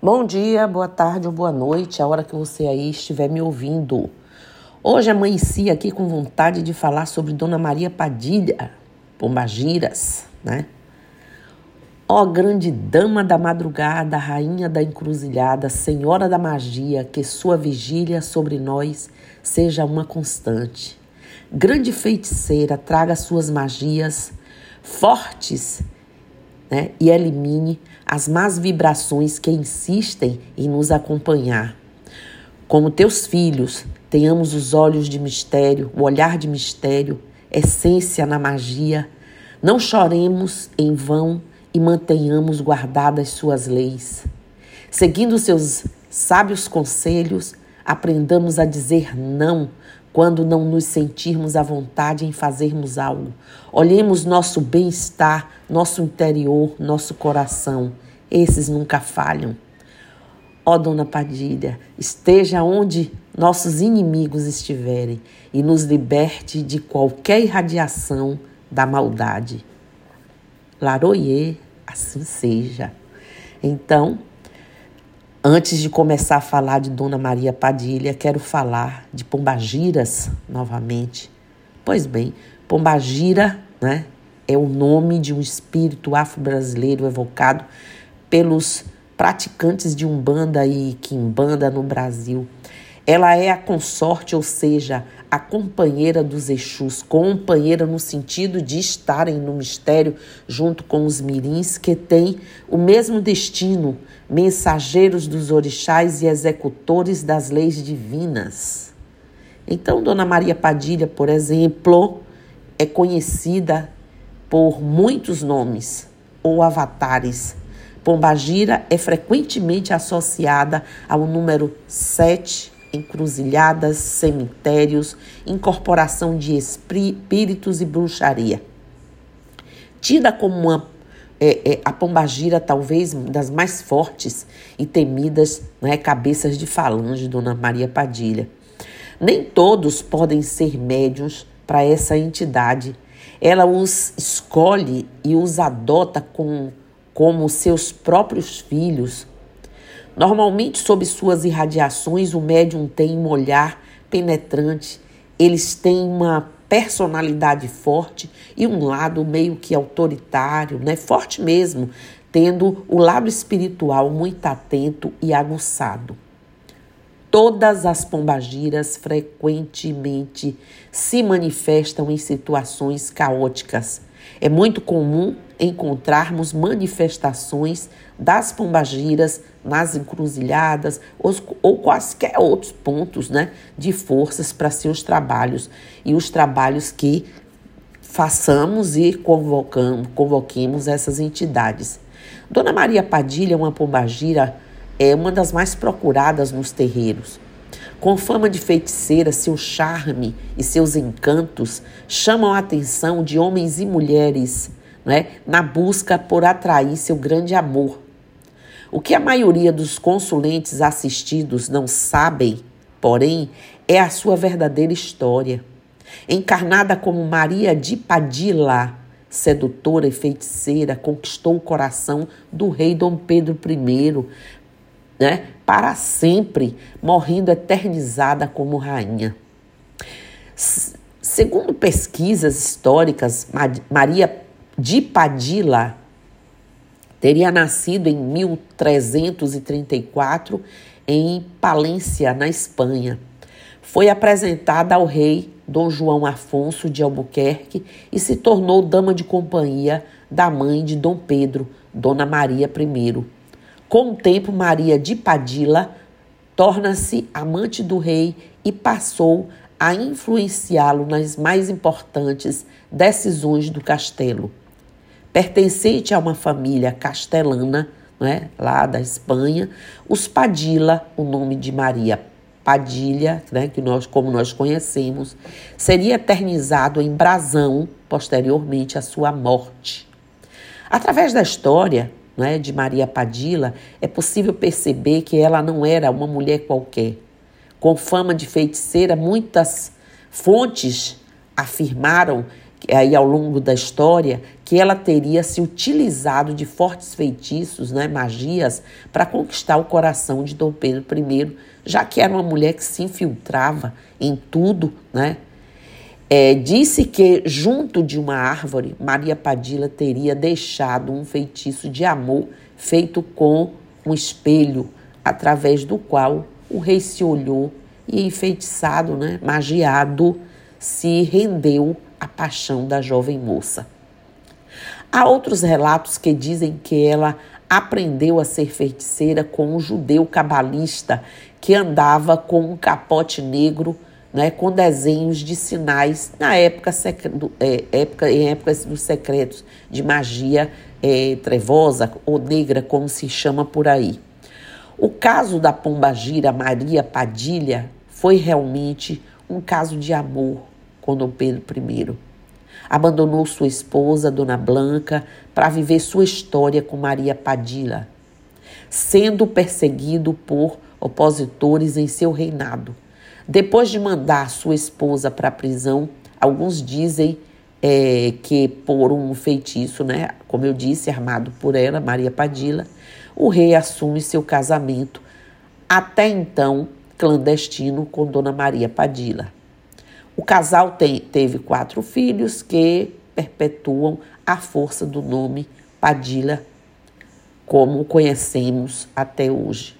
Bom dia, boa tarde ou boa noite, a hora que você aí estiver me ouvindo. Hoje amanheci aqui com vontade de falar sobre Dona Maria Padilha, Pombagiras, né? Ó grande dama da madrugada, rainha da encruzilhada, senhora da magia, que sua vigília sobre nós seja uma constante. Grande feiticeira, traga suas magias fortes né, e elimine as más vibrações que insistem em nos acompanhar. Como teus filhos, tenhamos os olhos de mistério, o olhar de mistério, essência na magia. Não choremos em vão e mantenhamos guardadas suas leis. Seguindo seus sábios conselhos, aprendamos a dizer não quando não nos sentirmos à vontade em fazermos algo. Olhemos nosso bem-estar, nosso interior, nosso coração. Esses nunca falham. Ó oh, Dona Padilha, esteja onde nossos inimigos estiverem e nos liberte de qualquer irradiação da maldade. Laroyer, assim seja. Então, Antes de começar a falar de Dona Maria Padilha, quero falar de Pombagiras novamente. Pois bem, Pombagira né, é o nome de um espírito afro-brasileiro evocado pelos praticantes de Umbanda e Quimbanda no Brasil. Ela é a consorte, ou seja, a companheira dos Exus, companheira no sentido de estarem no mistério junto com os mirins que têm o mesmo destino, mensageiros dos orixás e executores das leis divinas. Então, Dona Maria Padilha, por exemplo, é conhecida por muitos nomes ou avatares. Pombagira é frequentemente associada ao número 7, encruzilhadas, cemitérios, incorporação de espíritos e bruxaria. Tida como uma é, é, a pombagira, talvez das mais fortes e temidas né, cabeças de falange, Dona Maria Padilha. Nem todos podem ser médiums para essa entidade. Ela os escolhe e os adota com, como seus próprios filhos. Normalmente, sob suas irradiações, o médium tem um olhar penetrante, eles têm uma personalidade forte e um lado meio que autoritário, né? Forte mesmo, tendo o lado espiritual muito atento e aguçado. Todas as pombagiras frequentemente se manifestam em situações caóticas. É muito comum encontrarmos manifestações das pombagiras nas encruzilhadas ou, quaisquer outros pontos né, de forças para seus trabalhos e os trabalhos que façamos e convocamos, convoquemos essas entidades. Dona Maria Padilha, uma pombagira, é uma das mais procuradas nos terreiros. Com fama de feiticeira, seu charme e seus encantos chamam a atenção de homens e mulheres né, na busca por atrair seu grande amor. O que a maioria dos consulentes assistidos não sabem, porém, é a sua verdadeira história. Encarnada como Maria de Padilla, sedutora e feiticeira, conquistou o coração do rei Dom Pedro I, né, para sempre, morrendo eternizada como rainha. Segundo pesquisas históricas, Maria de Padilla teria nascido em 1334 em Palência, na Espanha. Foi apresentada ao rei Dom João Afonso de Albuquerque e se tornou dama de companhia da mãe de Dom Pedro, Dona Maria I. Com o tempo, Maria de Padilla torna-se amante do rei e passou a influenciá-lo nas mais importantes decisões do castelo. Pertencente a uma família castelana, né, lá da Espanha, os Padilla, o nome de Maria Padilha, né, que nós, como nós conhecemos, seria eternizado em brasão posteriormente à sua morte. Através da história né, de Maria Padilla, é possível perceber que ela não era uma mulher qualquer. Com fama de feiticeira, muitas fontes afirmaram aí ao longo da história, que ela teria se utilizado de fortes feitiços, né, magias, para conquistar o coração de Dom Pedro I, já que era uma mulher que se infiltrava em tudo, né? É, disse que junto de uma árvore, Maria Padilha teria deixado um feitiço de amor feito com um espelho, através do qual o rei se olhou e, enfeitiçado, né, magiado, se rendeu à paixão da jovem moça. Há outros relatos que dizem que ela aprendeu a ser feiticeira com um judeu cabalista que andava com um capote negro né, com desenhos de sinais na época, é, época em épocas dos secretos de magia é, trevosa ou negra, como se chama por aí. O caso da pombagira Maria Padilha foi realmente um caso de amor com Dom Pedro I. Abandonou sua esposa, Dona Blanca, para viver sua história com Maria Padilha, sendo perseguido por opositores em seu reinado. Depois de mandar sua esposa para a prisão, alguns dizem é, que por um feitiço, né, como eu disse, armado por ela, Maria Padilha, o rei assume seu casamento, até então clandestino, com Dona Maria Padilha. O casal tem, teve quatro filhos que perpetuam a força do nome Padilha, como conhecemos até hoje.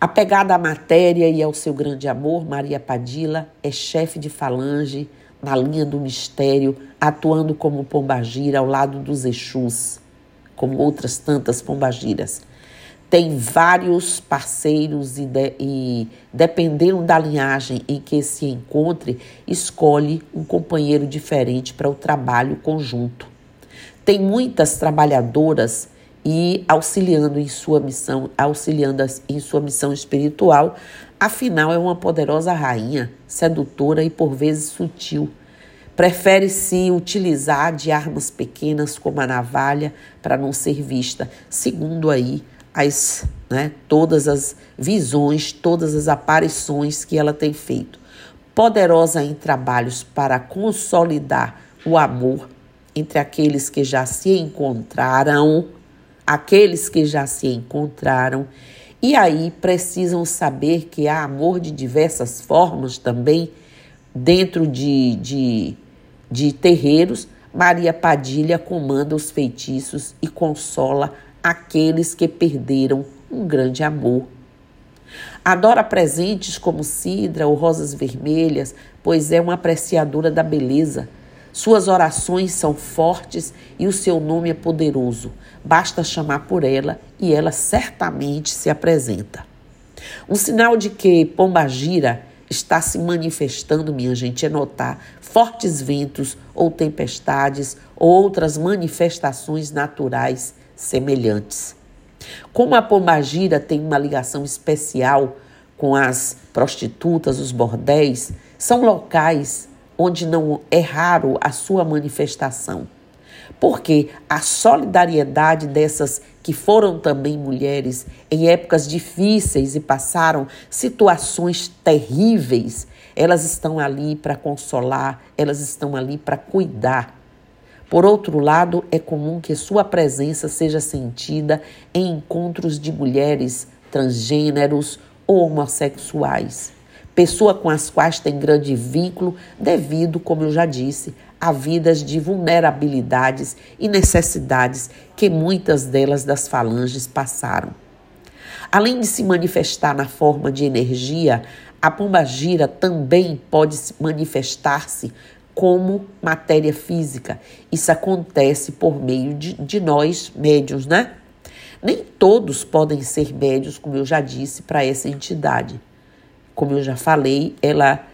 Apegada à matéria e ao seu grande amor, Maria Padilha é chefe de falange na linha do mistério, atuando como pombagira ao lado dos Exus, como outras tantas pombagiras tem vários parceiros e, de, e, dependendo da linhagem em que se encontre, escolhe um companheiro diferente para o trabalho conjunto. Tem muitas trabalhadoras e auxiliando em sua missão, auxiliando em sua missão espiritual, afinal é uma poderosa rainha, sedutora e por vezes sutil. Prefere se utilizar de armas pequenas como a navalha para não ser vista, segundo aí as, né, todas as visões, todas as aparições que ela tem feito. Poderosa em trabalhos para consolidar o amor entre aqueles que já se encontraram, aqueles que já se encontraram, e aí precisam saber que há amor de diversas formas também dentro de, de, de terreiros. Maria Padilha comanda os feitiços e consola aqueles que perderam um grande amor. Adora presentes como cidra ou rosas vermelhas, pois é uma apreciadora da beleza. Suas orações são fortes e o seu nome é poderoso. Basta chamar por ela e ela certamente se apresenta. Um sinal de que Pombagira está se manifestando, minha gente, é notar fortes ventos ou tempestades ou outras manifestações naturais semelhantes. Como a Pombagira tem uma ligação especial com as prostitutas, os bordéis, são locais onde não é raro a sua manifestação. Porque a solidariedade dessas que foram também mulheres em épocas difíceis e passaram situações terríveis, elas estão ali para consolar, elas estão ali para cuidar por outro lado, é comum que sua presença seja sentida em encontros de mulheres transgêneros ou homossexuais, pessoas com as quais tem grande vínculo devido, como eu já disse, a vidas de vulnerabilidades e necessidades que muitas delas das falanges passaram. Além de se manifestar na forma de energia, a pombagira também pode manifestar-se como matéria física. Isso acontece por meio de, de nós, médios, né? Nem todos podem ser médios, como eu já disse, para essa entidade. Como eu já falei, ela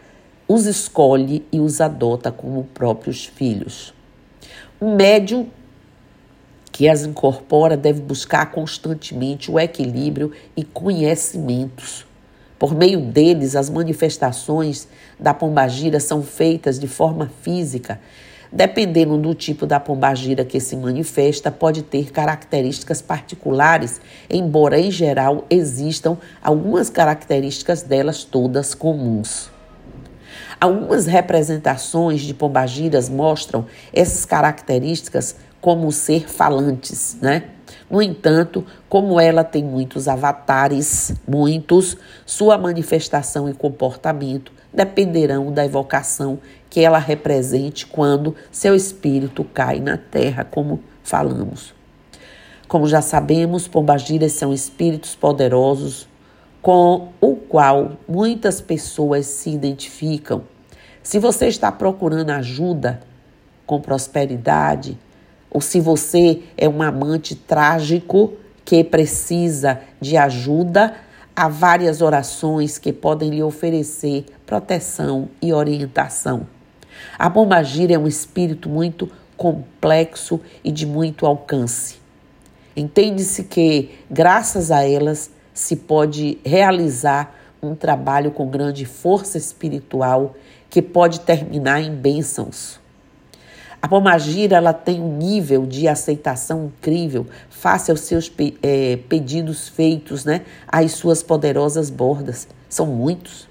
os escolhe e os adota como próprios filhos. Um médium que as incorpora deve buscar constantemente o equilíbrio e conhecimentos por meio deles, as manifestações da pombagira são feitas de forma física. Dependendo do tipo da pombagira que se manifesta, pode ter características particulares, embora em geral existam algumas características delas todas comuns. Algumas representações de pombagiras mostram essas características como ser falantes, né? No entanto, como ela tem muitos avatares, muitos, sua manifestação e comportamento dependerão da evocação que ela represente quando seu espírito cai na terra, como falamos. Como já sabemos, pombagiras são espíritos poderosos com o qual muitas pessoas se identificam. Se você está procurando ajuda com prosperidade, ou se você é um amante trágico que precisa de ajuda, há várias orações que podem lhe oferecer proteção e orientação. A pombagira é um espírito muito complexo e de muito alcance. Entende-se que, graças a elas, se pode realizar um trabalho com grande força espiritual que pode terminar em bênçãos. A pomagira ela tem um nível de aceitação incrível face aos seus é, pedidos feitos né, às suas poderosas bordas. São muitos.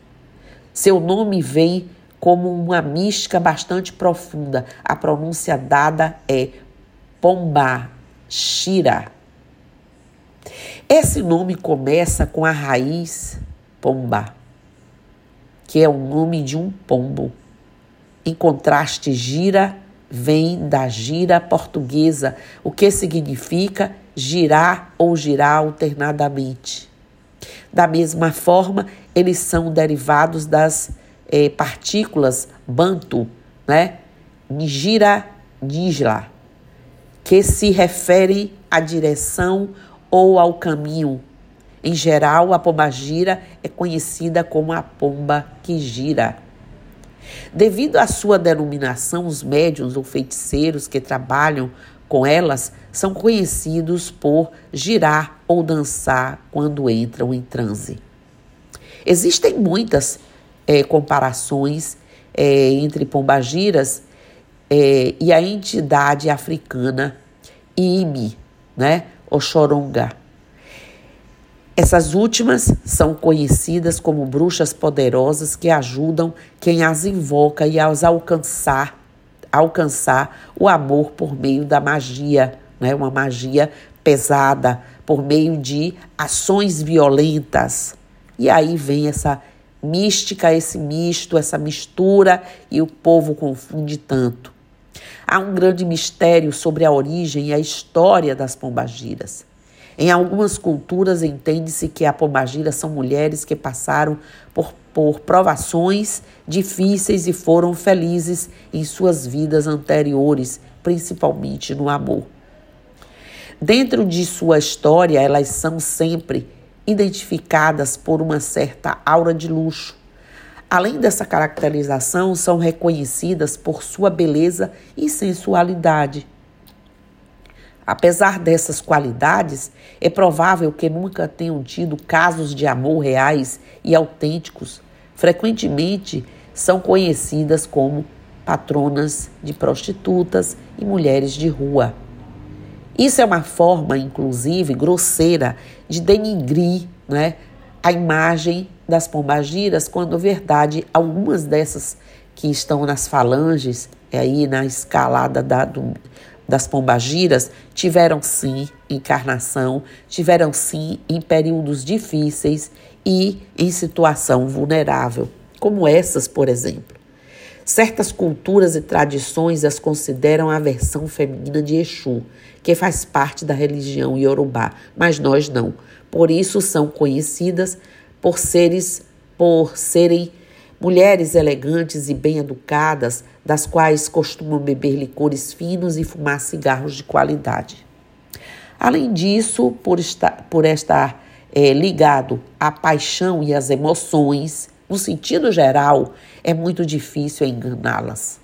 Seu nome vem como uma mística bastante profunda. A pronúncia dada é Pomba Shira. Esse nome começa com a raiz Pomba, que é o nome de um pombo. Em contraste, gira vem da gira portuguesa, o que significa girar ou girar alternadamente. Da mesma forma, eles são derivados das eh, partículas bantu, né? Ngira, nijla, que se referem à direção ou ao caminho. Em geral, a pomba gira é conhecida como a pomba que gira. Devido à sua denominação, os médiuns ou feiticeiros que trabalham com elas são conhecidos por girar ou dançar quando entram em transe. Existem muitas é, comparações é, entre pombagiras é, e a entidade africana Imi, né, Oxoronga. Essas últimas são conhecidas como bruxas poderosas que ajudam quem as invoca e as alcançar, alcançar o amor por meio da magia, né? uma magia pesada, por meio de ações violentas. E aí vem essa mística, esse misto, essa mistura e o povo confunde tanto. Há um grande mistério sobre a origem e a história das pombagiras. Em algumas culturas entende-se que a pombagira são mulheres que passaram por, por provações difíceis e foram felizes em suas vidas anteriores, principalmente no amor. Dentro de sua história, elas são sempre identificadas por uma certa aura de luxo. Além dessa caracterização, são reconhecidas por sua beleza e sensualidade. Apesar dessas qualidades, é provável que nunca tenham tido casos de amor reais e autênticos. Frequentemente são conhecidas como patronas de prostitutas e mulheres de rua. Isso é uma forma, inclusive, grosseira de denigrir né, a imagem das pombagiras, quando, na verdade, algumas dessas que estão nas falanges, aí na escalada da, do, das pombagiras tiveram sim encarnação, tiveram sim em períodos difíceis e em situação vulnerável, como essas, por exemplo. Certas culturas e tradições as consideram a versão feminina de Exu, que faz parte da religião iorubá, mas nós não. Por isso são conhecidas por seres por serem mulheres elegantes e bem educadas, das quais costumam beber licores finos e fumar cigarros de qualidade. Além disso, por estar, por estar é, ligado à paixão e às emoções, no sentido geral, é muito difícil enganá-las.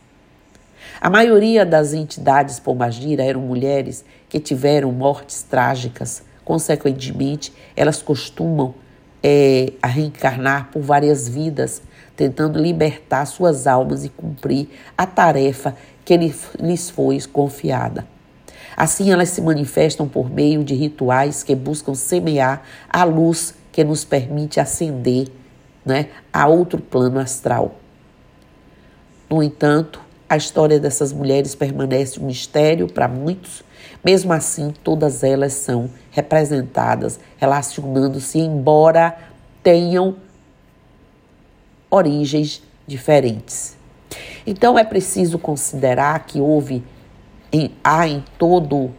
A maioria das entidades pombagira eram mulheres que tiveram mortes trágicas. Consequentemente, elas costumam é, reencarnar por várias vidas tentando libertar suas almas e cumprir a tarefa que lhes foi confiada. Assim, elas se manifestam por meio de rituais que buscam semear a luz que nos permite ascender né, a outro plano astral. No entanto, a história dessas mulheres permanece um mistério para muitos. Mesmo assim, todas elas são representadas, relacionando-se, embora tenham origens diferentes. Então é preciso considerar que houve em, há em todo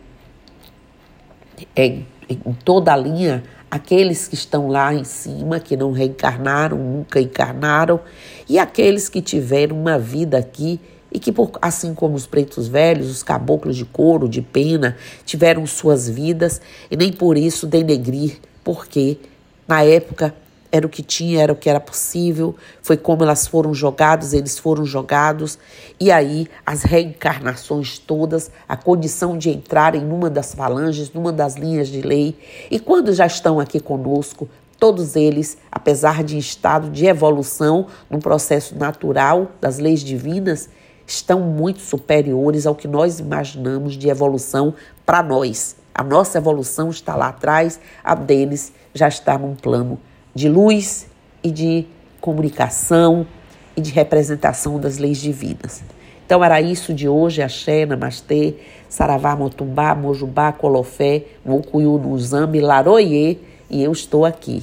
em, em toda a linha aqueles que estão lá em cima, que não reencarnaram, nunca encarnaram, e aqueles que tiveram uma vida aqui e que, assim como os pretos velhos, os caboclos de couro, de pena, tiveram suas vidas e nem por isso denegrir, porque na época era o que tinha, era o que era possível, foi como elas foram jogadas, eles foram jogados, e aí as reencarnações todas, a condição de entrarem numa das falanges, numa das linhas de lei, e quando já estão aqui conosco, todos eles, apesar de estado de evolução, num processo natural das leis divinas, estão muito superiores ao que nós imaginamos de evolução para nós. A nossa evolução está lá atrás, a deles já está num plano de luz e de comunicação e de representação das leis divinas. Então era isso de hoje, Axé, Namastê, Saravá, Motumbá, Mojubá, Colofé, Mocuyu, Nuzambi, Laroie, e eu estou aqui.